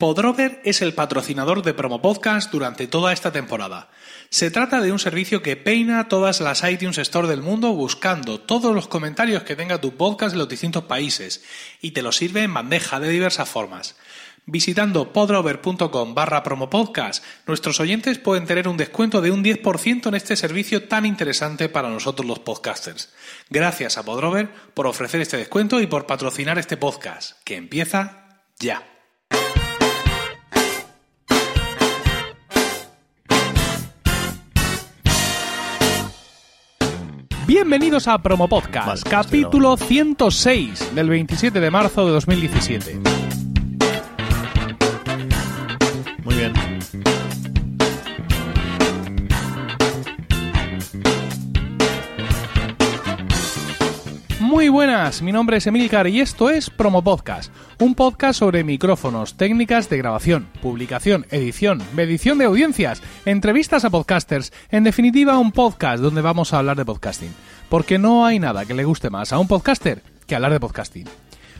Podrover es el patrocinador de Promo Podcast durante toda esta temporada. Se trata de un servicio que peina todas las iTunes Store del mundo buscando todos los comentarios que tenga tu podcast en los distintos países y te lo sirve en bandeja de diversas formas. Visitando podrover.com barra promopodcast, nuestros oyentes pueden tener un descuento de un 10% en este servicio tan interesante para nosotros los podcasters. Gracias a Podrover por ofrecer este descuento y por patrocinar este podcast, que empieza ya. Bienvenidos a Promo Podcast, capítulo 106 del 27 de marzo de 2017. Buenas, mi nombre es Emilcar y esto es Promo Podcast, un podcast sobre micrófonos, técnicas de grabación, publicación, edición, medición de audiencias, entrevistas a podcasters, en definitiva un podcast donde vamos a hablar de podcasting, porque no hay nada que le guste más a un podcaster que hablar de podcasting.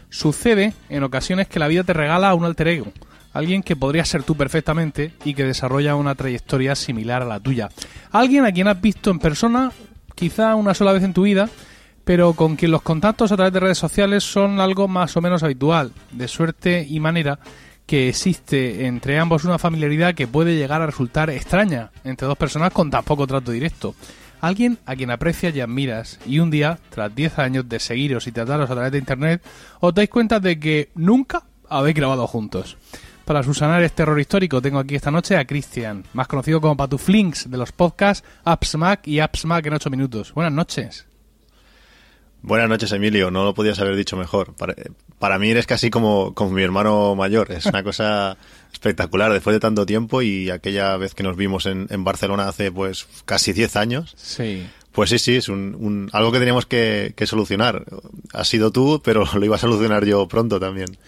Sucede en ocasiones que la vida te regala un alter ego, alguien que podría ser tú perfectamente y que desarrolla una trayectoria similar a la tuya. Alguien a quien has visto en persona quizá una sola vez en tu vida, pero con quien los contactos a través de redes sociales son algo más o menos habitual, de suerte y manera que existe entre ambos una familiaridad que puede llegar a resultar extraña entre dos personas con tan poco trato directo. Alguien a quien aprecias y admiras y un día, tras 10 años de seguiros y trataros a través de internet, os dais cuenta de que nunca habéis grabado juntos. Para subsanar este error histórico tengo aquí esta noche a Cristian, más conocido como Patuflinks de los podcasts AppsMac y AppsMac en 8 minutos. Buenas noches. Buenas noches, Emilio. No lo podías haber dicho mejor. Para, para mí eres casi como, como mi hermano mayor. Es una cosa espectacular después de tanto tiempo y aquella vez que nos vimos en, en Barcelona hace pues casi 10 años. Sí. Pues sí, sí, es un, un algo que teníamos que, solucionar. Has sido tú, pero lo iba a solucionar yo pronto también.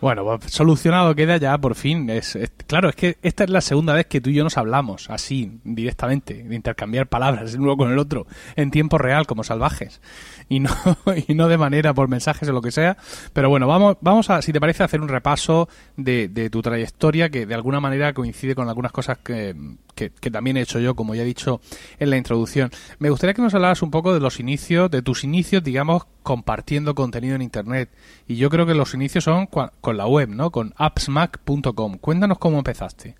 Bueno, pues solucionado queda ya por fin. Es, claro, es que esta es la segunda vez que tú y yo nos hablamos así, directamente, de intercambiar palabras el uno con el otro, en tiempo real, como salvajes. Y no, y no de manera por mensajes o lo que sea. Pero bueno, vamos, vamos a, si te parece, hacer un repaso de, de tu trayectoria que de alguna manera coincide con algunas cosas que, que, que también he hecho yo, como ya he dicho en la introducción. Me gustaría que nos hablaras un poco de los inicios, de tus inicios, digamos, compartiendo contenido en Internet. Y yo creo que los inicios son con la web, ¿no? Con appsmac.com. Cuéntanos cómo empezaste.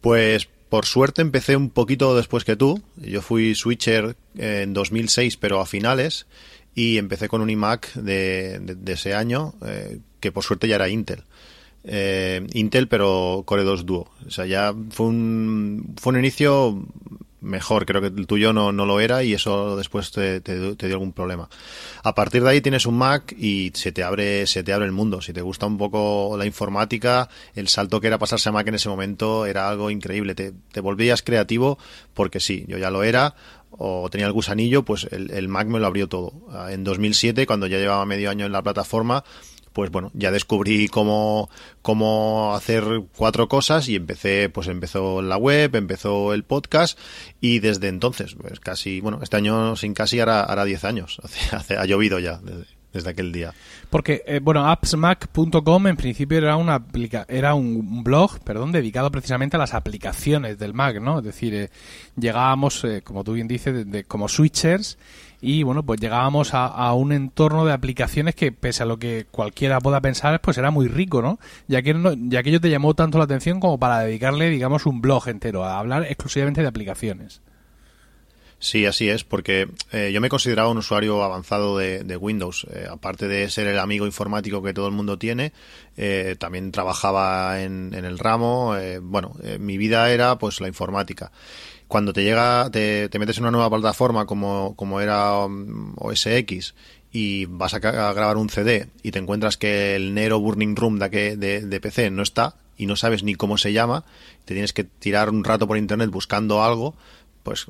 Pues por suerte empecé un poquito después que tú. Yo fui switcher en 2006, pero a finales, y empecé con un iMac de ese año, eh, que por suerte ya era Intel. Eh, Intel, pero Core 2 Duo. O sea, ya fue un, fue un inicio mejor. Creo que el tuyo no, no lo era y eso después te, te- te dio algún problema. A partir de ahí tienes un Mac y se te abre, se te abre el mundo. Si te gusta un poco la informática, el salto que era pasarse a Mac en ese momento era algo increíble. Te, volvías creativo porque sí, yo ya lo era o tenía el gusanillo, pues el, el Mac me lo abrió todo. Ah, En 2007, cuando ya llevaba medio año en la plataforma, pues bueno, ya descubrí cómo, cómo hacer cuatro cosas y empecé, pues empezó la web, empezó el podcast y desde entonces, pues casi, bueno, este año sin casi hará, hará 10 años, hace, hace- ha llovido ya desde, desde aquel día. Porque, eh, bueno, appsmac.com en principio era una aplica era un blog, perdón, dedicado precisamente a las aplicaciones del Mac, ¿no? Es decir, eh, llegábamos, eh, como tú bien dices, de- de- como switchers y, bueno, pues llegábamos a, a un entorno de aplicaciones que, pese a lo que cualquiera pueda pensar, pues era muy rico, ¿no? Ya que, no, ya que ello te llamó tanto la atención como para dedicarle, digamos, un blog entero a hablar exclusivamente de aplicaciones. Sí, así es, porque eh, yo me consideraba un usuario avanzado de, de Windows. Eh, aparte de ser el amigo informático que todo el mundo tiene, eh, también trabajaba en, en el ramo. bueno, mi vida era pues la informática. Cuando te llega, te, te metes en una nueva plataforma como, como era um, OS X y vas a, a grabar un CD y te encuentras que el Nero Burning Room de, de PC no está y no sabes ni cómo se llama, te tienes que tirar un rato por internet buscando algo, pues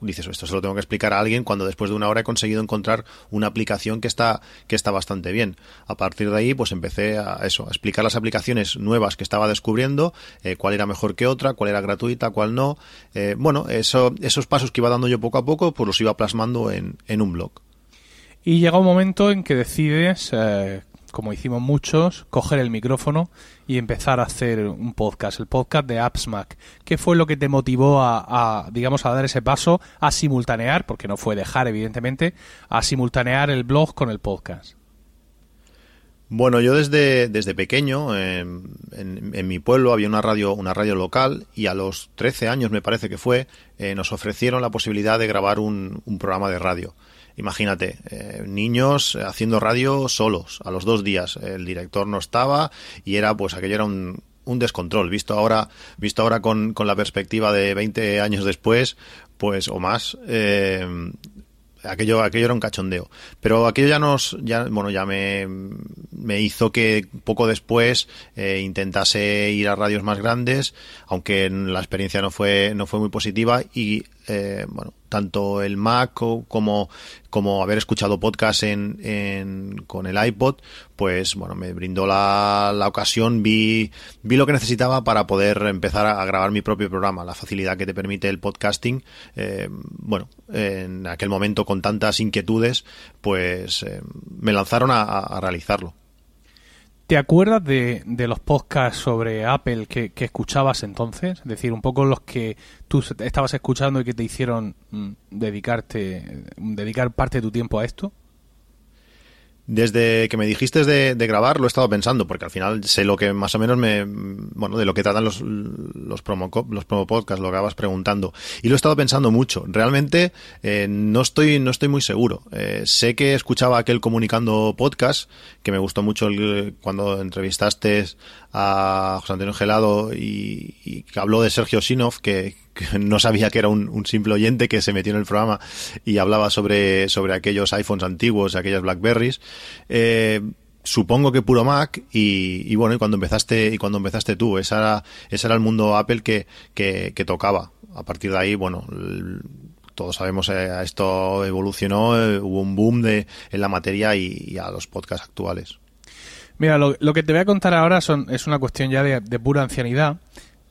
dices, esto se lo tengo que explicar a alguien cuando después de una hora he conseguido encontrar una aplicación que está, que está bastante bien. A partir de ahí, pues empecé a eso, a explicar las aplicaciones nuevas que estaba descubriendo, eh, cuál era mejor que otra, cuál era gratuita, cuál no. Eh, bueno, eso, esos pasos que iba dando yo poco a poco, pues los iba plasmando en, en un blog. Y llega un momento en que decides, eh, como hicimos muchos, coger el micrófono y empezar a hacer un podcast, el podcast de AppsMac. ¿Qué fue lo que te motivó a, digamos, a dar ese paso, a simultanear, porque no fue dejar, evidentemente, a simultanear el blog con el podcast? Bueno, yo desde, desde pequeño, en, mi pueblo había una radio, una radio local y a los 13 años, me parece que fue, eh, nos ofrecieron la posibilidad de grabar un, un programa de radio. Imagínate, eh, niños haciendo radio solos, a los dos días. El director no estaba y era, pues aquello era un, un descontrol. Visto ahora, visto ahora con, con, la perspectiva de 20 años después, pues, o más, eh, aquello, aquello era un cachondeo. Pero aquello ya nos, ya, bueno, ya me, me hizo que poco después eh, intentase ir a radios más grandes, aunque la experiencia no fue, no fue muy positiva y eh, bueno, tanto el Mac como, como haber escuchado podcast en, con el iPod, pues bueno, me brindó la, la, ocasión, vi, vi lo que necesitaba para poder empezar a, grabar mi propio programa, la facilidad que te permite el podcasting. Eh, bueno, en aquel momento con tantas inquietudes, pues eh, me lanzaron a realizarlo. ¿Te acuerdas de, de, los podcasts sobre Apple que, que, escuchabas entonces? Es decir, un poco los que tú estabas escuchando y que te hicieron mm, dedicarte, dedicar parte de tu tiempo a esto. Desde que me dijiste de, grabar lo he estado pensando, porque al final sé lo que más o menos me, bueno, de lo que tratan los, los promo, los promo podcasts, lo vas preguntando. Y lo he estado pensando mucho. Realmente eh, no estoy, no estoy muy seguro. Eh, sé que escuchaba aquel comunicando podcast, que me gustó mucho el, cuando entrevistaste a José Antonio Gelado y, y habló de Sergio Sinov, que, no sabía que era un, simple oyente que se metió en el programa y hablaba sobre, sobre aquellos iPhones antiguos, aquellas Blackberries. Eh, supongo que puro Mac y, bueno y cuando empezaste y cuando empezaste tú ese era, ese era el mundo Apple que, que, tocaba a partir de ahí bueno todos sabemos eh, esto evolucionó eh, hubo un boom de en la materia y, a los podcasts actuales mira lo, lo, que te voy a contar ahora son es una cuestión ya de, de pura ancianidad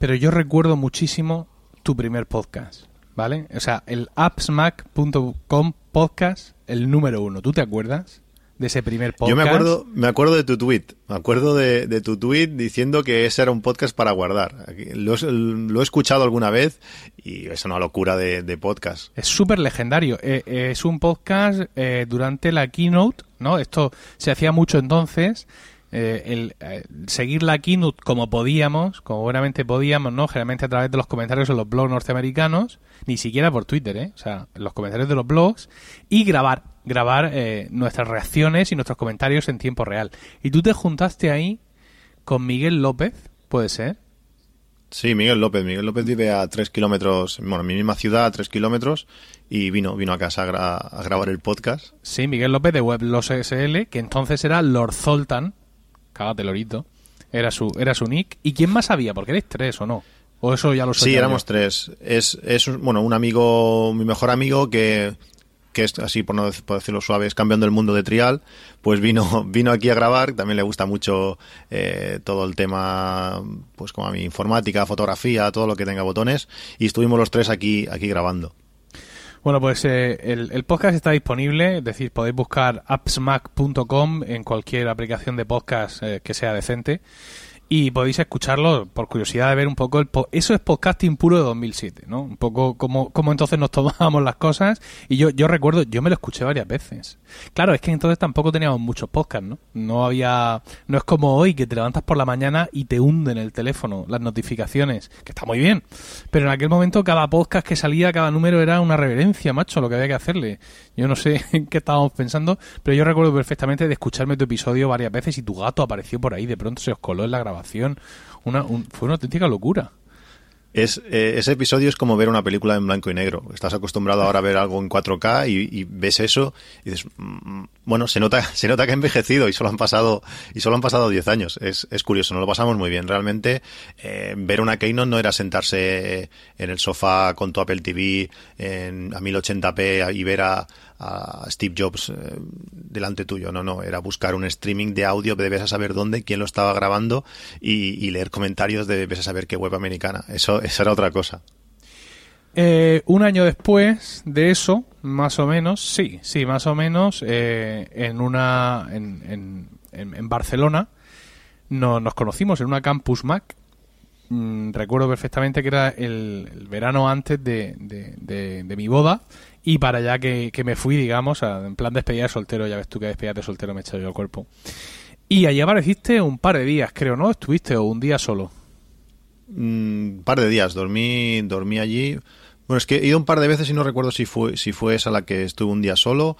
pero yo recuerdo muchísimo tu primer podcast, ¿vale? O sea, el appsmac.com podcast, el número uno. ¿Tú te acuerdas? de ese primer podcast. Yo me acuerdo, me acuerdo de tu tweet. Me acuerdo de, tu tweet diciendo que ese era un podcast para guardar. Lo, he escuchado alguna vez y es una locura de, podcast. Es súper legendario. Eh, eh, es un podcast eh, durante la keynote, ¿no? Esto se hacía mucho entonces eh, el, eh, seguir la keynote como podíamos, como buenamente podíamos, ¿no? Generalmente a través de los comentarios en los blogs norteamericanos, ni siquiera por Twitter, ¿eh? O sea, los comentarios de los blogs y grabar, grabar eh, nuestras reacciones y nuestros comentarios en tiempo real. Y tú te juntaste ahí con Miguel López, ¿puede ser? Sí, Miguel López. Miguel López vive a tres kilómetros, bueno, en mi misma ciudad, a tres kilómetros, y vino, vino a casa a, grabar el podcast. Sí, Miguel López de Weblos SL, que entonces era Lord Zoltan, cágate lorito, era su, era su nick. ¿Y quién más había? Porque eres tres o no. O eso ya lo Sí, éramos tres. Es, es, bueno, un amigo, mi mejor amigo que, que es así, por no decirlo suave, es campeón del mundo de trial, pues vino, vino aquí a grabar. También le gusta mucho eh, todo el tema, pues como a mi informática, fotografía, todo lo que tenga botones. Y estuvimos los tres aquí, aquí grabando. Bueno, pues eh, el, podcast está disponible, es decir, podéis buscar appsmac.com en cualquier aplicación de podcast eh, que sea decente y podéis escucharlo por curiosidad de ver un poco el eso es podcasting puro de 2007 no un poco como, como entonces nos tomábamos las cosas. Y yo yo recuerdo yo me lo escuché varias veces. Claro es que entonces tampoco teníamos muchos podcasts no no había no es como hoy que te levantas por la mañana y te hunden el teléfono las notificaciones que está muy bien. Pero en aquel momento cada podcast que salía cada número era una reverencia macho lo que había que hacerle. Yo no sé en qué estábamos pensando pero yo recuerdo perfectamente de escucharme tu episodio varias veces y tu gato apareció por ahí de pronto se os coló en la grabación una, fue una auténtica locura. Eh, ese episodio es como ver una película en blanco y negro. Estás acostumbrado ahora a ver algo en 4K y, ves eso y dices, mm, bueno, se nota, se nota que ha envejecido y solo han pasado, y solo han pasado 10 años. Es, es curioso, nos lo pasamos muy bien. Realmente, eh, ver una Keynote no era sentarse en el sofá con tu Apple TV en, a 1080p y ver a, a Steve Jobs eh, delante tuyo. No, no, era buscar un streaming de audio, debes a saber dónde, quién lo estaba grabando y, leer comentarios de debes a saber qué web americana. Eso, eso era otra cosa. Eh, un año después de eso, más o menos, sí, sí, más o menos, eh, en una, en, en, Barcelona, nos conocimos en una Campus Mac. Mm, recuerdo perfectamente que era el, verano antes de, de, mi boda y para allá que, me fui, digamos, en plan despedida de soltero, ya ves tú que despedida de soltero me he echado yo el cuerpo. Y allí apareciste un par de días, creo, ¿no? ¿Estuviste o un día solo? Un mm, par de días, dormí, dormí allí. Bueno, es que he ido un par de veces y no recuerdo si fue, si fue esa la que estuve un día solo.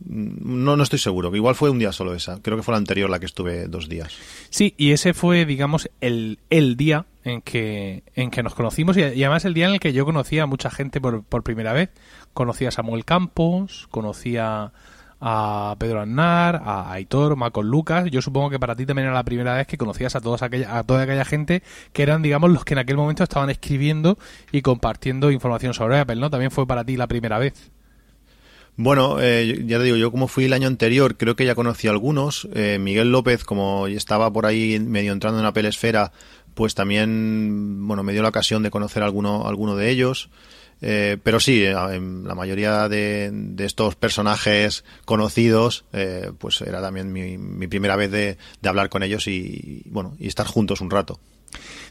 Mm, no, no estoy seguro. Igual fue un día solo esa. Creo que fue la anterior la que estuve dos días. Sí, y ese fue, digamos, el, el día en que, en que nos conocimos y, además el día en el que yo conocí a mucha gente por, por primera vez. Conocí a Samuel Campos, conocí a, Pedro Aznar, a Aitor, Macon Lucas. Yo supongo que para ti también era la primera vez que conocías a, todos aquella, a toda aquella gente que eran, digamos, los que en aquel momento estaban escribiendo y compartiendo información sobre Apple, ¿no? También fue para ti la primera vez. Bueno, eh, ya te digo, yo como fui el año anterior, creo que ya conocí a algunos. Eh, Miguel López, como estaba por ahí medio entrando en Apple Esfera, pues también, bueno, me dio la ocasión de conocer alguno, alguno de ellos. Eh, pero sí, eh, la mayoría de, estos personajes conocidos, eh, pues era también mi, primera vez de, de, hablar con ellos y, bueno, y estar juntos un rato.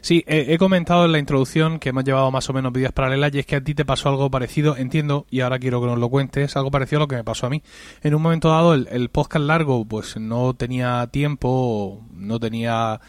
Sí, he comentado en la introducción que hemos llevado más o menos vidas paralelas y es que a ti te pasó algo parecido, entiendo, y ahora quiero que nos lo cuentes, algo parecido a lo que me pasó a mí. En un momento dado el, el podcast largo pues no tenía tiempo, no tenía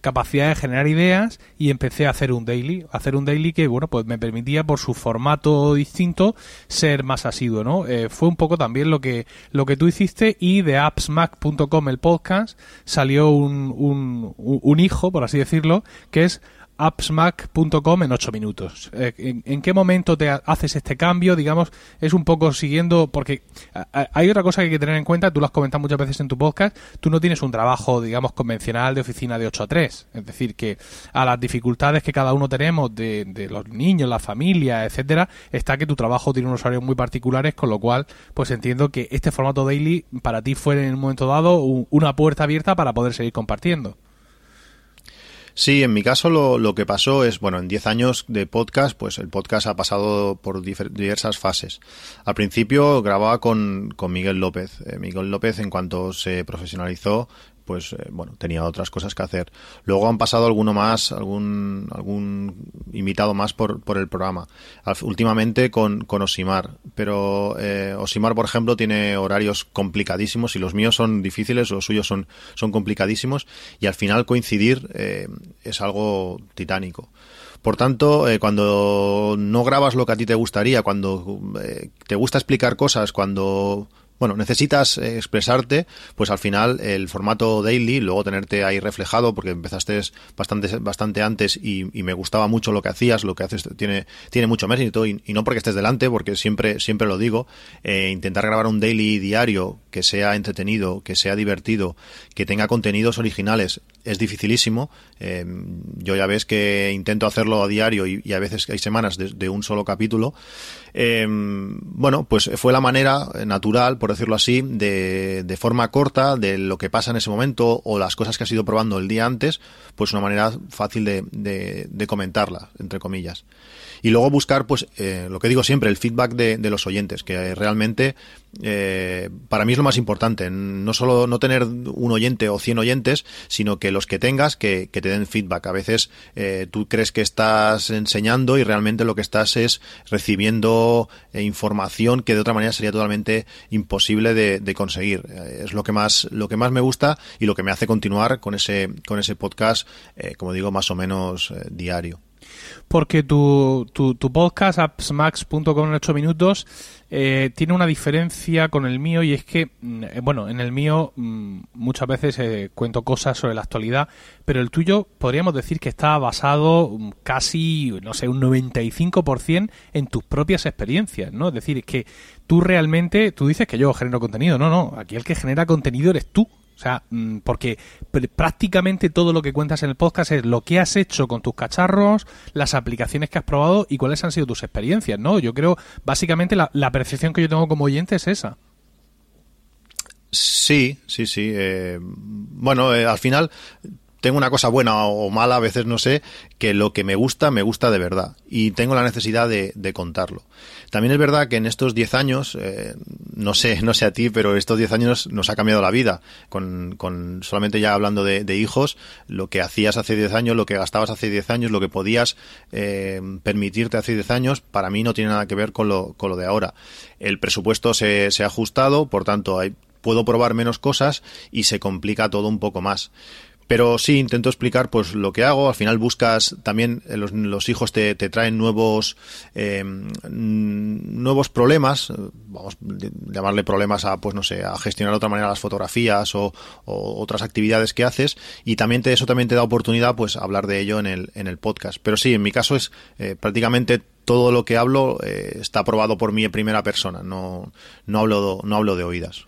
capacidad de generar ideas y empecé a hacer un daily, hacer un daily que bueno pues me permitía por su formato distinto ser más asiduo, ¿no? Eh, fue un poco también lo que lo que tú hiciste y de appsmac.com el podcast salió un, un, un hijo, por así decirlo, que es appsmac.com en 8 minutos. Eh, ¿en, qué momento te haces este cambio? Digamos, es un poco siguiendo, porque hay otra cosa que hay que tener en cuenta, tú lo has comentado muchas veces en tu podcast, tú no tienes un trabajo, digamos, convencional de oficina de 8 a 3. Es decir, que a las dificultades que cada uno tenemos de, de los niños, la familia, etcétera, está que tu trabajo tiene unos horarios muy particulares, con lo cual, pues entiendo que este formato daily para ti fue en un momento dado una puerta abierta para poder seguir compartiendo. Sí, en mi caso lo, lo que pasó es, bueno, en 10 años de podcast, pues el podcast ha pasado por diversas fases. Al principio grababa con, con Miguel López. Eh, Miguel López, en cuanto se profesionalizó, pues eh, bueno, tenía otras cosas que hacer. Luego han pasado alguno más, algún, algún invitado más por, por el programa. últimamente con, con Osimar, pero eh, Osimar, por ejemplo, tiene horarios complicadísimos y los míos son difíciles, los suyos son, son complicadísimos y al final coincidir eh, es algo titánico. Por tanto, eh, cuando no grabas lo que a ti te gustaría, cuando te gusta explicar cosas, cuando bueno, necesitas eh, expresarte, pues al final el formato daily, luego tenerte ahí reflejado, porque empezaste bastante, bastante antes y, me gustaba mucho lo que hacías, lo que haces tiene, tiene mucho mérito y, y no porque estés delante, porque siempre, siempre lo digo, eh, intentar grabar un daily diario que sea entretenido, que sea divertido, que tenga contenidos originales, es dificilísimo. Eh, yo ya ves que intento hacerlo a diario y, a veces hay semanas de, un solo capítulo. Eh, bueno, pues fue la manera natural, por decirlo así, de, de, forma corta de lo que pasa en ese momento o las cosas que has ido probando el día antes, pues una manera fácil de, de comentarla, entre comillas. Y luego buscar, pues, eh, lo que digo siempre, el feedback de, de los oyentes, que realmente eh, para mí es lo más importante. No solo no tener un oyente o 100 oyentes, sino que los que tengas que, te den feedback. A veces eh, tú crees que estás enseñando y realmente lo que estás es recibiendo eh, información que de otra manera sería totalmente imposible de, conseguir. es lo que más lo que más me gusta y lo que me hace continuar con ese con ese podcast, como digo, más o menos diario porque tu, tu, tu podcast, appsmax.com en 8 minutos, eh, tiene una diferencia con el mío y es que, mm, eh, bueno, en el mío mm, muchas veces eh, cuento cosas sobre la actualidad, pero el tuyo podríamos decir que está basado mm, casi, no sé, un 95% en tus propias experiencias, ¿no? Es decir, que tú realmente, tú dices que yo genero contenido, no, no, aquí el que genera contenido eres tú, o sea, mm, porque prácticamente todo lo que cuentas en el podcast es lo que has hecho con tus cacharros, las aplicaciones que has probado y cuáles han sido tus experiencias, ¿no? Yo creo, básicamente, la, percepción que yo tengo como oyente es esa. Sí, sí, sí. Eh, bueno, eh, al final tengo una cosa buena o mala, a veces no sé, que lo que me gusta, me gusta de verdad. Y tengo la necesidad de, contarlo. También es verdad que en estos 10 años, eh, no sé, no sé a ti, pero estos 10 años nos ha cambiado la vida. Con, con solamente ya hablando de, hijos, lo que hacías hace 10 años, lo que gastabas hace 10 años, lo que podías eh, permitirte hace 10 años, para mí no tiene nada que ver con lo, con lo de ahora. El presupuesto se, se ha ajustado, por tanto, hay, puedo probar menos cosas y se complica todo un poco más pero sí intento explicar pues lo que hago. Al final buscas también eh, los, los hijos te, te, traen nuevos eh, nuevos problemas vamos a llamarle problemas a pues no sé a gestionar de otra manera las fotografías o, otras actividades que haces. Y también te, eso también te da oportunidad pues hablar de ello en el en el podcast. Pero sí en mi caso es eh, prácticamente todo lo que hablo está aprobado por mí en primera persona. No no hablo no hablo de oídas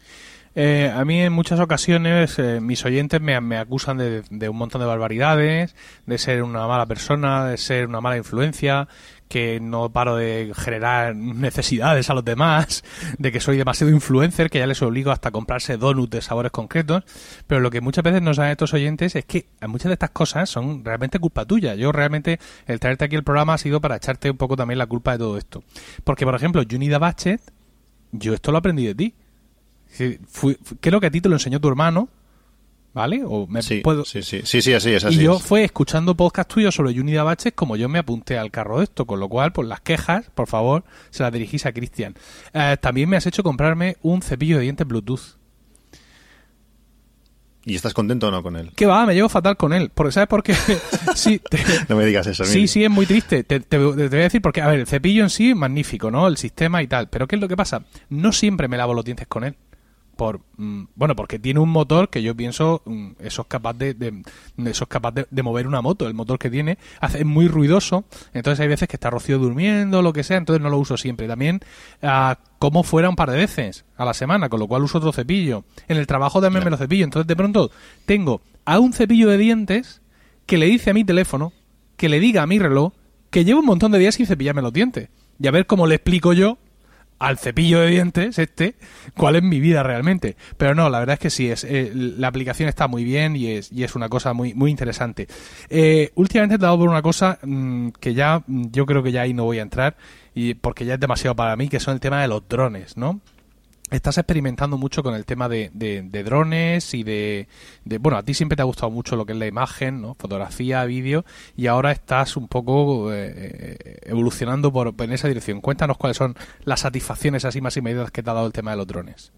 eh, a mí en muchas ocasiones eh, mis oyentes me, me acusan de, un montón de barbaridades, de ser una mala persona, de ser una mala influencia, que no paro de generar necesidades a los demás, de que soy demasiado influencer, que ya les obligo hasta a comprarse donuts de sabores concretos, pero lo que muchas veces nos saben estos oyentes es que muchas de estas cosas son realmente culpa tuya. Yo realmente el traerte aquí el programa ha sido para echarte un poco también la culpa de todo esto. Porque, por ejemplo, Junida Bachet, yo esto lo aprendí de ti creo que a ti te lo enseñó tu hermano, ¿vale? O me sí, puedo... sí, sí, sí, sí, así es. y yo fue escuchando podcast tuyos sobre Unida Baches como yo me apunté al carro de esto, con lo cual, pues las quejas, por favor, se las dirigís a Cristian. Eh, también me has hecho comprarme un cepillo de dientes Bluetooth. ¿Y estás contento o no con él? Que va, me llevo fatal con él. Porque, ¿sabes por qué? sí, no me digas eso. Sí, sí, es muy triste. Te, te, voy a decir porque, a ver, el cepillo en sí, magnífico, ¿no? El sistema y tal. Pero ¿qué es lo que pasa? No siempre me lavo los dientes con él por mm, bueno porque tiene un motor que yo pienso mm, eso es capaz de, eso es capaz de, mover una moto. El motor que tiene hace es muy ruidoso entonces hay veces que está Rocío durmiendo lo que sea entonces no lo uso siempre. También ah, como fuera un par de veces a la semana con lo cual uso otro cepillo. En el trabajo también me lo cepillo. Entonces de pronto tengo a un cepillo de dientes que le dice a mi teléfono que le diga a mi reloj que llevo un montón de días sin cepillarme los dientes. Y a ver cómo le explico yo al cepillo de dientes este cuál es mi vida realmente. Pero no la verdad es que sí es eh, la aplicación está muy bien y es, y es una cosa muy muy interesante. Eh, últimamente he dado por una cosa mm, que ya mm, yo creo que ya ahí no voy a entrar y porque ya es demasiado para mí que son el tema de los drones no estás experimentando mucho con el tema de, de, drones y de, Bueno, a ti siempre te ha gustado mucho lo que es la imagen, ¿no? Fotografía, vídeo, y ahora estás un poco eh, evolucionando por, en esa dirección. Cuéntanos cuáles son las satisfacciones así más inmediatas que te ha dado el tema de los drones.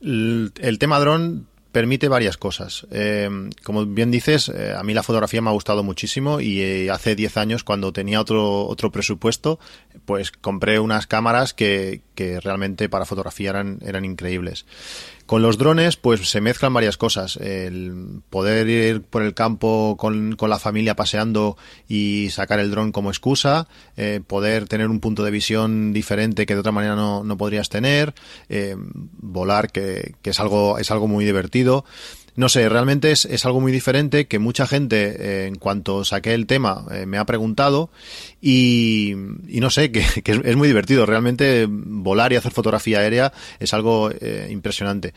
El, el tema dron permite varias cosas. Eh, como bien dices, eh, a mí la fotografía me ha gustado muchísimo y eh, hace 10 años, cuando tenía otro, otro presupuesto, pues compré unas cámaras que, que realmente para fotografía eran, eran increíbles. Con los drones, pues se mezclan varias cosas. El poder ir por el campo con, con la familia paseando y sacar el dron como excusa, eh, poder tener un punto de visión diferente que de otra manera no, no podrías tener, eh, volar, que, que es algo, es algo muy divertido no sé, realmente es, es, algo muy diferente que mucha gente, eh, en cuanto saqué el tema, eh, me ha preguntado y, y no sé, que, es, muy divertido. Realmente volar y hacer fotografía aérea es algo eh, impresionante.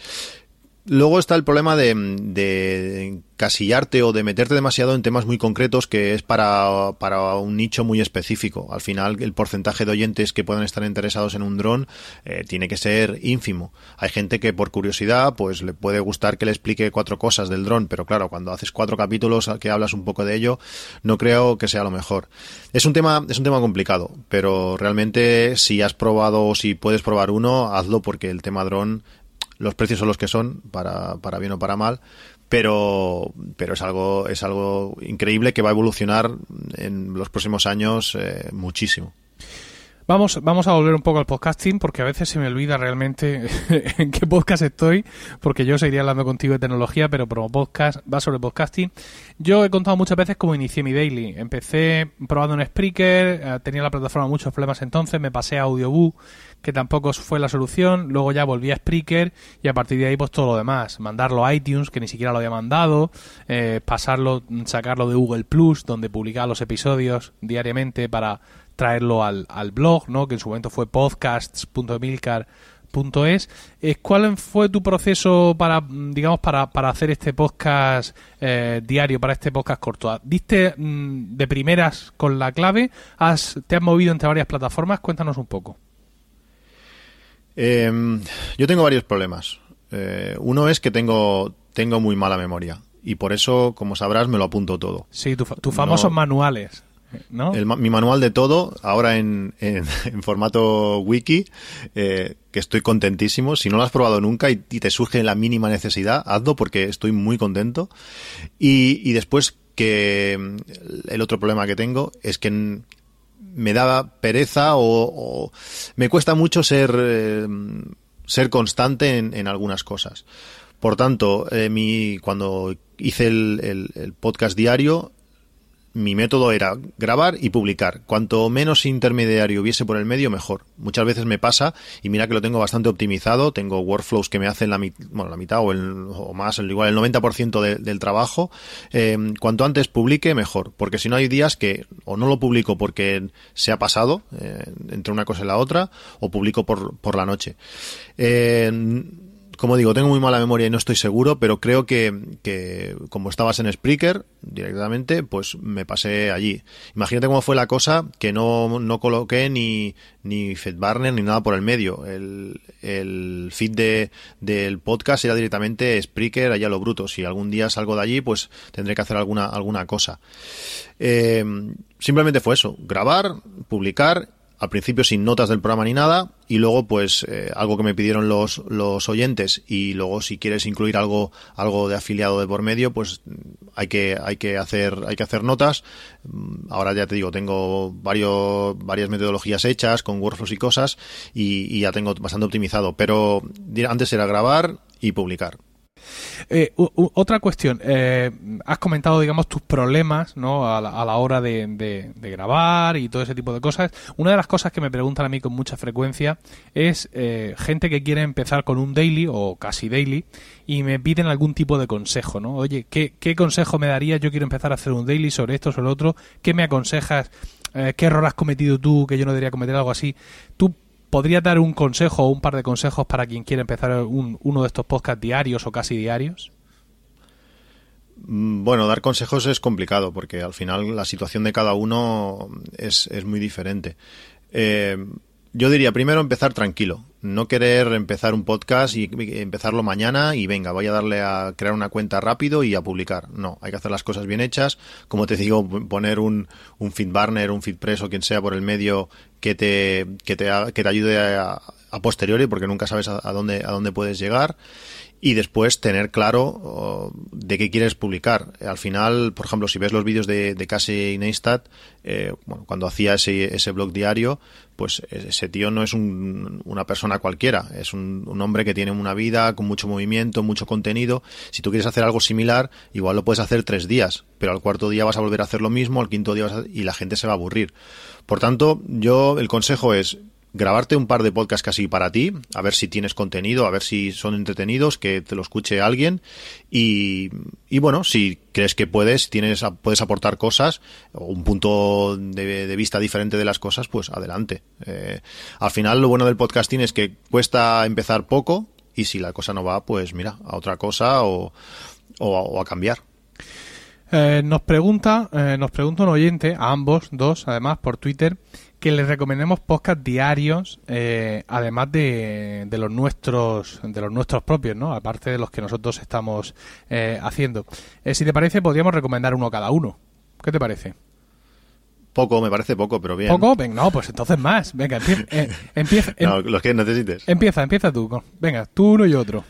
Luego está el problema de, de, casillarte o de meterte demasiado en temas muy concretos que es para, para, un nicho muy específico. Al final, el porcentaje de oyentes que puedan estar interesados en un dron eh, tiene que ser ínfimo. Hay gente que por curiosidad pues le puede gustar que le explique cuatro cosas del dron, pero claro, cuando haces cuatro capítulos que hablas un poco de ello, no creo que sea lo mejor. Es un tema, es un tema complicado, pero realmente si has probado o si puedes probar uno, hazlo porque el tema dron los precios son los que son, para, para bien o para mal, pero, pero es algo, es algo increíble que va a evolucionar en los próximos años eh, muchísimo. Vamos, vamos a volver un poco al podcasting porque a veces se me olvida realmente en qué podcast estoy, porque yo seguiría hablando contigo de tecnología, pero como podcast va sobre podcasting. Yo he contado muchas veces cómo inicié mi daily. Empecé probando un Spreaker, eh, tenía la plataforma muchos problemas entonces, me pasé a Audioboo, que tampoco fue la solución, luego ya volví a Spreaker y a partir de ahí pues todo lo demás, mandarlo a iTunes, que ni siquiera lo había mandado, eh, pasarlo, sacarlo de Google Plus, donde publicaba los episodios diariamente para traerlo al, al blog, ¿no? que en su momento fue podcasts.milcar.com podcast.es. Eh, ¿Cuál fue tu proceso para, digamos, para, para hacer este podcast eh, diario, para este podcast corto? ¿Diste mm, de primeras con la clave? ¿Has, ¿Te has movido entre varias plataformas? Cuéntanos un poco. Em, yo tengo varios problemas. uno es que tengo, tengo muy mala memoria y por eso, como sabrás, me lo apunto todo. Sí, tus famosos manuales mi manual de todo, ahora en, formato wiki, eh, que estoy contentísimo. Si no lo has probado nunca y, te surge la mínima necesidad, hazlo porque estoy muy contento. Y, después que el otro problema que tengo es que me da pereza o, me cuesta mucho ser, eh, ser constante en, algunas cosas. Por tanto, eh, mi, cuando hice el, podcast diario, mi método era grabar y publicar. Cuanto menos intermediario hubiese por el medio, mejor. Muchas veces me pasa, y mira que lo tengo bastante optimizado, tengo workflows que me hacen la, bueno, la mitad o, el, o más, igual el 90% del trabajo. Eh, cuanto antes publique, mejor. Porque si no hay días que o no lo publico porque se ha pasado eh, entre una cosa y la otra, o publico por, por la noche. Eh, como digo, tengo muy mala memoria y no estoy seguro, pero creo que, como estabas en Spreaker directamente, pues me pasé allí. Imagínate cómo fue la cosa que no, no coloqué ni, ni FedBarner ni nada por el medio. El, el feed de, del podcast era directamente Spreaker allá lo bruto. Si algún día salgo de allí, pues tendré que hacer alguna, alguna cosa. Eh, simplemente fue eso, grabar, publicar al principio sin notas del programa ni nada y luego pues eh, algo que me pidieron los, los oyentes y luego si quieres incluir algo algo de afiliado de por medio pues hay que hay que hacer hay que hacer notas. Mm, ahora ya te digo tengo varios varias metodologías hechas con workflows y cosas y, y ya tengo bastante optimizado. Pero antes era grabar y publicar eh, otra cuestión, eh, has comentado, digamos, tus problemas ¿no? a, la, hora de, grabar y todo ese tipo de cosas. Una de las cosas que me preguntan a mí con mucha frecuencia es eh, gente que quiere empezar con un daily o casi daily y me piden algún tipo de consejo, ¿no? Oye, ¿qué, qué consejo me darías? Yo quiero empezar a hacer un daily sobre esto, sobre lo otro. ¿Qué me aconsejas? ¿Qué error has cometido tú que yo no debería cometer algo así? ¿Tú ¿Podría dar un consejo o un par de consejos para quien quiera empezar uno de estos podcasts diarios o casi diarios? Mm, bueno, dar consejos es complicado porque al final la situación de cada uno es, muy diferente. Eh, yo diría primero empezar tranquilo, no querer empezar un podcast y empezarlo mañana y venga, voy a darle a crear una cuenta rápido y a publicar. No, hay que hacer las cosas bien hechas. Como te digo, poner un, un FeedBurner, un FeedPress o quien sea por el medio que te, que te, que te ayude a, a posteriori porque nunca sabes a, dónde, a dónde puedes llegar y después tener claro de qué quieres publicar. Al final, por ejemplo, si ves los vídeos de, de Casey Neistat, eh, bueno, cuando hacía ese, ese blog diario, pues ese tío no es un, una persona cualquiera, es un, un, hombre que tiene una vida con mucho movimiento, mucho contenido. Si tú quieres hacer algo similar, igual lo puedes hacer tres días, pero al cuarto día vas a volver a hacer lo mismo, al quinto día vas y la gente se va a aburrir. Por tanto, yo el consejo es grabarte un par de podcasts casi para ti, a ver si tienes contenido, a ver si son entretenidos, que te lo escuche alguien y, y bueno, si crees que puedes, tienes, puedes aportar cosas o un punto de, vista diferente de las cosas, pues adelante. Eh, al final lo bueno del podcasting es que cuesta empezar poco y si la cosa no va, pues mira, a otra cosa o, o, a cambiar. Eh, nos pregunta, eh, nos pregunta un oyente, a ambos, dos, además, por Twitter, que les recomendemos podcast diarios, eh, además de, de, los nuestros, de los nuestros propios, ¿no? Aparte de los que nosotros estamos eh, haciendo. Eh, si te parece, podríamos recomendar uno cada uno. ¿Qué te parece? Poco, me parece poco, pero bien. ¿Poco? Venga, no, pues entonces más. Venga, empieza. no, los que necesites. Empieza, empieza tú. Venga, tú uno y otro.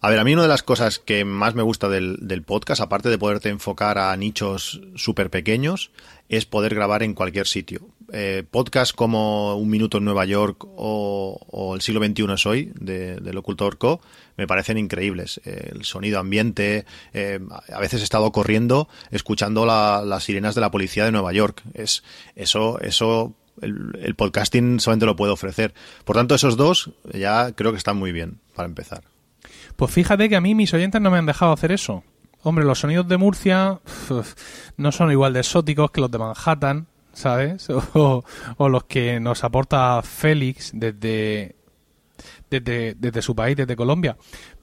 A ver, a mí una de las cosas que más me gusta del, del podcast, aparte de poderte enfocar a nichos súper pequeños, es poder grabar en cualquier sitio. Eh, podcasts como Un Minuto en Nueva York o, El siglo XXI es hoy, de, del Ocultor Co., me parecen increíbles. Eh, el sonido ambiente, eh, a veces he estado corriendo escuchando las sirenas de la policía de Nueva York. Es, eso, eso el, el, podcasting solamente lo puede ofrecer. Por tanto, esos dos ya creo que están muy bien para empezar. Pues fíjate que a mí mis oyentes no me han dejado hacer eso. Hombre, los sonidos de Murcia no son igual de exóticos que los de Manhattan, ¿sabes? O, los que nos aporta Félix desde desde, desde su país, desde Colombia.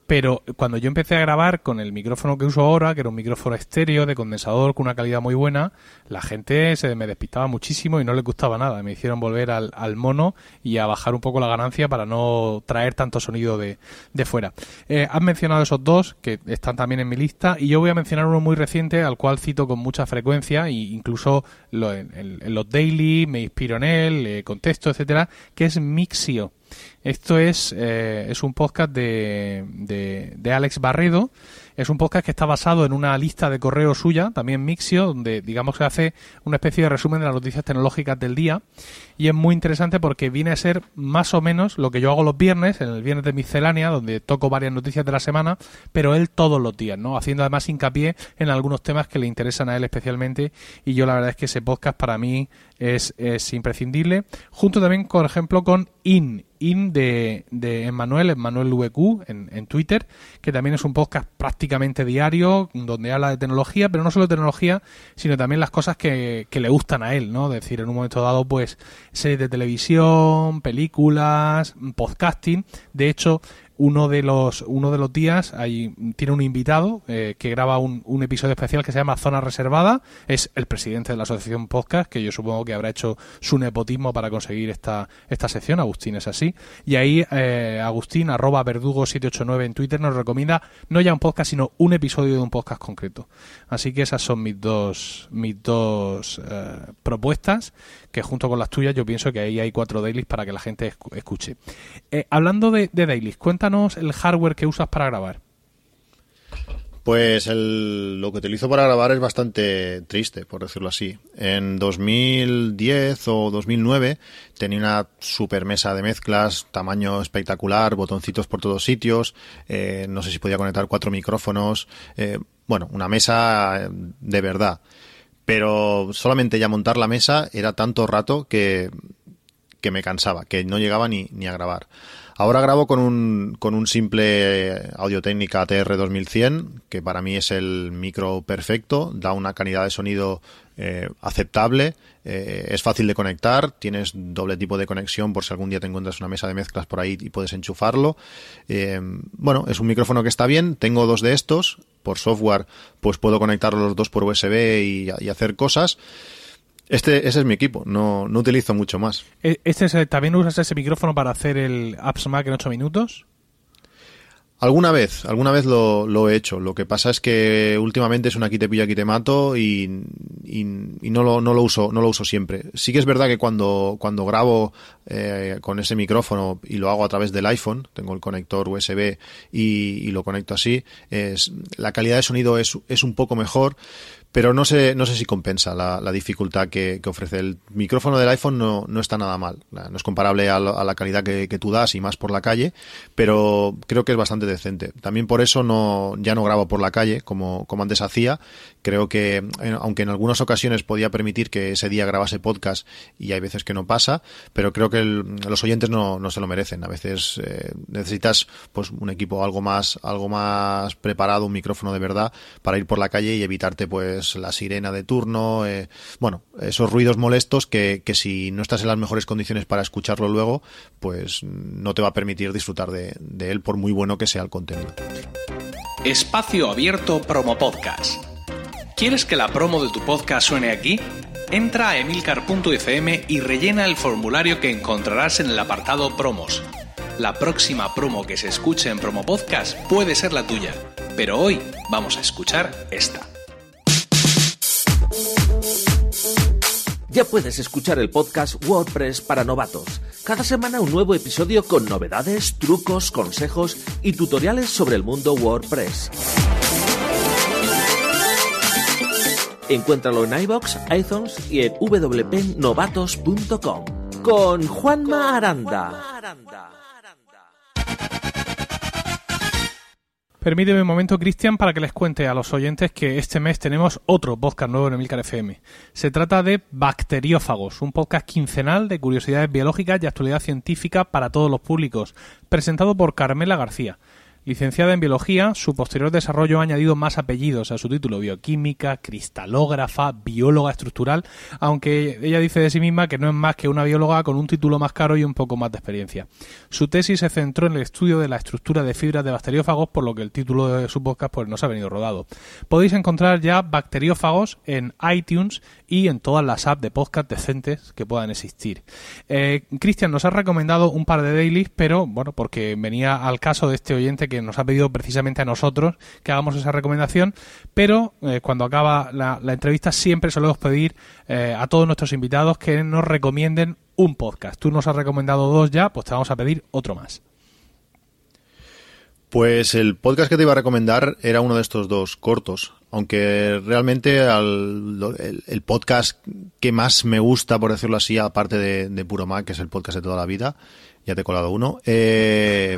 Pero cuando yo empecé a grabar con el micrófono que uso ahora, que era un micrófono estéreo de condensador con una calidad muy buena, la gente se me despistaba muchísimo y no le gustaba nada. Me hicieron volver al, mono y a bajar un poco la ganancia para no traer tanto sonido de, de fuera. Eh, has mencionado esos dos que están también en mi lista y yo voy a mencionar uno muy reciente al cual cito con mucha frecuencia e incluso lo, en, en, los daily me inspiro en él, eh, contesto, etcétera, que es Mixio. Esto es, eh, es un podcast de, de, de, Alex Barredo. Es un podcast que está basado en una lista de correo suya, también Mixio, donde digamos que hace una especie de resumen de las noticias tecnológicas del día. Y es muy interesante porque viene a ser más o menos lo que yo hago los viernes, en el viernes de miscelánea, donde toco varias noticias de la semana, pero él todos los días, ¿no? Haciendo además hincapié en algunos temas que le interesan a él especialmente. Y yo la verdad es que ese podcast para mí es, es imprescindible. Junto también, por ejemplo, con IN, IN de, de Emmanuel, Emmanuel VQ en, en, Twitter, que también es un podcast prácticamente diario, donde habla de tecnología, pero no solo de tecnología, sino también las cosas que, que le gustan a él, ¿no? Es decir, en un momento dado, pues, series de televisión, películas, podcasting. De hecho, uno de los uno de los días hay, tiene un invitado eh, que graba un, un, episodio especial que se llama Zona Reservada. Es el presidente de la asociación Podcast, que yo supongo que habrá hecho su nepotismo para conseguir esta, esta sección. Agustín es así. Y ahí eh, Agustín, arroba verdugo789 en Twitter, nos recomienda no ya un podcast, sino un episodio de un podcast concreto. Así que esas son mis dos, mis dos eh, propuestas, que junto con las tuyas yo pienso que ahí hay cuatro dailies para que la gente escuche. Hablando de, de dailies, cuéntanos el hardware que usas para grabar. Pues el, lo que utilizo para grabar es bastante triste, por decirlo así. En 2010 o 2009 tenía una super mesa de mezclas, tamaño espectacular, botoncitos por todos sitios, eh, no sé si podía conectar cuatro micrófonos, eh, bueno, una mesa de verdad. Pero solamente ya montar la mesa era tanto rato que, que me cansaba, que no llegaba ni, ni a grabar. Ahora grabo con un, con un simple Audio Técnica ATR 2100, que para mí es el micro perfecto, da una calidad de sonido eh, aceptable, eh, es fácil de conectar, tienes doble tipo de conexión por si algún día te encuentras una mesa de mezclas por ahí y puedes enchufarlo. Eh, bueno, es un micrófono que está bien, tengo dos de estos, por software pues puedo conectar los dos por USB y hacer cosas. Este, ese es mi equipo, no, no utilizo mucho más. ¿Este es, ¿También usas ese micrófono para hacer el Apps Mac en 8 minutos? Alguna vez, alguna vez lo, lo, he hecho. Lo que pasa es que últimamente es una quite pilla quite mato y, y, y, no, lo, no lo uso, no lo uso siempre. Sí que es verdad que cuando, cuando grabo eh, con ese micrófono y lo hago a través del iPhone, tengo el conector USB y, y lo conecto así, es, la calidad de sonido es, es un poco mejor, pero no sé, no sé si compensa la, la dificultad que, ofrece. El micrófono del iPhone no, no está nada mal. No es comparable a, a la calidad que, que, tú das y más por la calle, pero creo que es bastante decente. También por eso no, ya no grabo por la calle como, como antes hacía. Creo que, aunque en algunas ocasiones podía permitir que ese día grabase podcast y hay veces que no pasa, pero creo que el, los oyentes no, no se lo merecen. A veces eh, necesitas pues un equipo algo más, algo más preparado, un micrófono de verdad para ir por la calle y evitarte pues la sirena de turno, eh, bueno, esos ruidos molestos que, que, si no estás en las mejores condiciones para escucharlo luego, pues no te va a permitir disfrutar de, de él por muy bueno que sea el contenido. Espacio Abierto Promo Podcast. ¿Quieres que la promo de tu podcast suene aquí? Entra a emilcar.fm y rellena el formulario que encontrarás en el apartado Promos. La próxima promo que se escuche en Promo Podcast puede ser la tuya, pero hoy vamos a escuchar esta. Ya puedes escuchar el podcast WordPress para novatos. Cada semana un nuevo episodio con novedades, trucos, consejos y tutoriales sobre el mundo WordPress. Encuéntralo en iBox, iTunes y en wpnovatos.com con Juanma Aranda. Permíteme un momento, Cristian, para que les cuente a los oyentes que este mes tenemos otro podcast nuevo en Emilcar FM. Se trata de Bacteriófagos, un podcast quincenal de curiosidades biológicas y actualidad científica para todos los públicos, presentado por Carmela García. Licenciada en biología, su posterior desarrollo ha añadido más apellidos a su título, bioquímica, cristalógrafa, bióloga estructural, aunque ella dice de sí misma que no es más que una bióloga con un título más caro y un poco más de experiencia. Su tesis se centró en el estudio de la estructura de fibras de bacteriófagos, por lo que el título de su podcast pues, no se ha venido rodado. Podéis encontrar ya bacteriófagos en iTunes y en todas las apps de podcast decentes que puedan existir. Eh, Cristian nos ha recomendado un par de dailies, pero bueno, porque venía al caso de este oyente que nos ha pedido precisamente a nosotros que hagamos esa recomendación, pero eh, cuando acaba la, entrevista siempre solemos pedir eh, a todos nuestros invitados que nos recomienden un podcast. Tú nos has recomendado dos ya, pues te vamos a pedir otro más. Pues el podcast que te iba a recomendar era uno de estos dos cortos, aunque realmente el, podcast que más me gusta, por decirlo así, aparte de, de Puro Mac, que es el podcast de toda la vida, ya te he colado uno. Eh,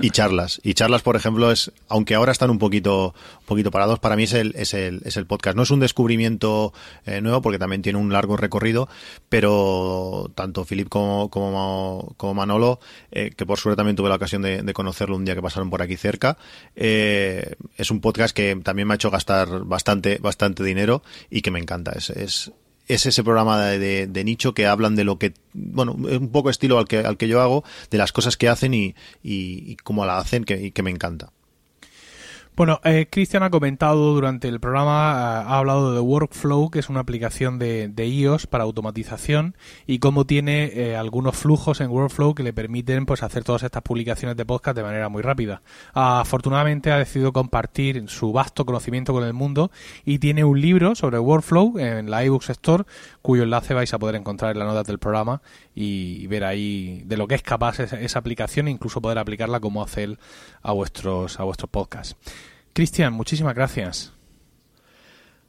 y charlas. Y charlas, por ejemplo, es, aunque ahora están un poquito, un poquito parados, para mí es el, es el, es el podcast. No es un descubrimiento eh, nuevo, porque también tiene un largo recorrido, pero tanto Filip como, como, como Manolo, eh, que por suerte también tuve la ocasión de, conocerlo un día que pasaron por aquí cerca, es un podcast que también me ha hecho gastar bastante, bastante dinero y que me encanta. Es, es ese programa de, de, nicho que hablan de lo que, bueno, es un poco estilo al que, al que yo hago, de las cosas que hacen y, y, cómo la hacen, que, y que me encanta. Bueno, eh, Cristian ha comentado durante el programa, eh, ha hablado de Workflow, que es una aplicación de, de iOS para automatización y cómo tiene eh, algunos flujos en Workflow que le permiten pues hacer todas estas publicaciones de podcast de manera muy rápida. afortunadamente ha decidido compartir su vasto conocimiento con el mundo y tiene un libro sobre Workflow en la iBooks Store, cuyo enlace vais a poder encontrar en las notas del programa y, ver ahí de lo que es capaz esa, esa aplicación e incluso poder aplicarla como hace él a vuestros, a vuestros podcasts. Cristian, muchísimas gracias.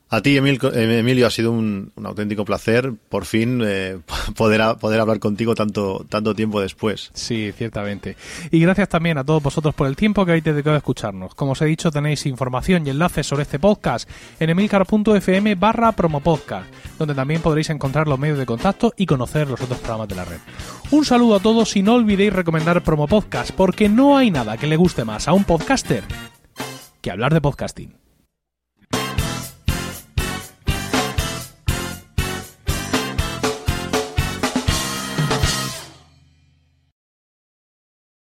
A ti, eh, Emilio, ha sido un, auténtico placer por fin eh, poder, poder hablar contigo tanto, tanto tiempo después. Sí, ciertamente. Y gracias también a todos vosotros por el tiempo que habéis dedicado a escucharnos. Como os he dicho, tenéis información y enlaces sobre este podcast en emilcar.fm barra promopodcast, donde también podréis encontrar los medios de contacto y conocer los otros programas de la red. Un saludo a todos y no olvidéis recomendar Promopodcast, porque no hay nada que le guste más a un podcaster que hablar de podcasting.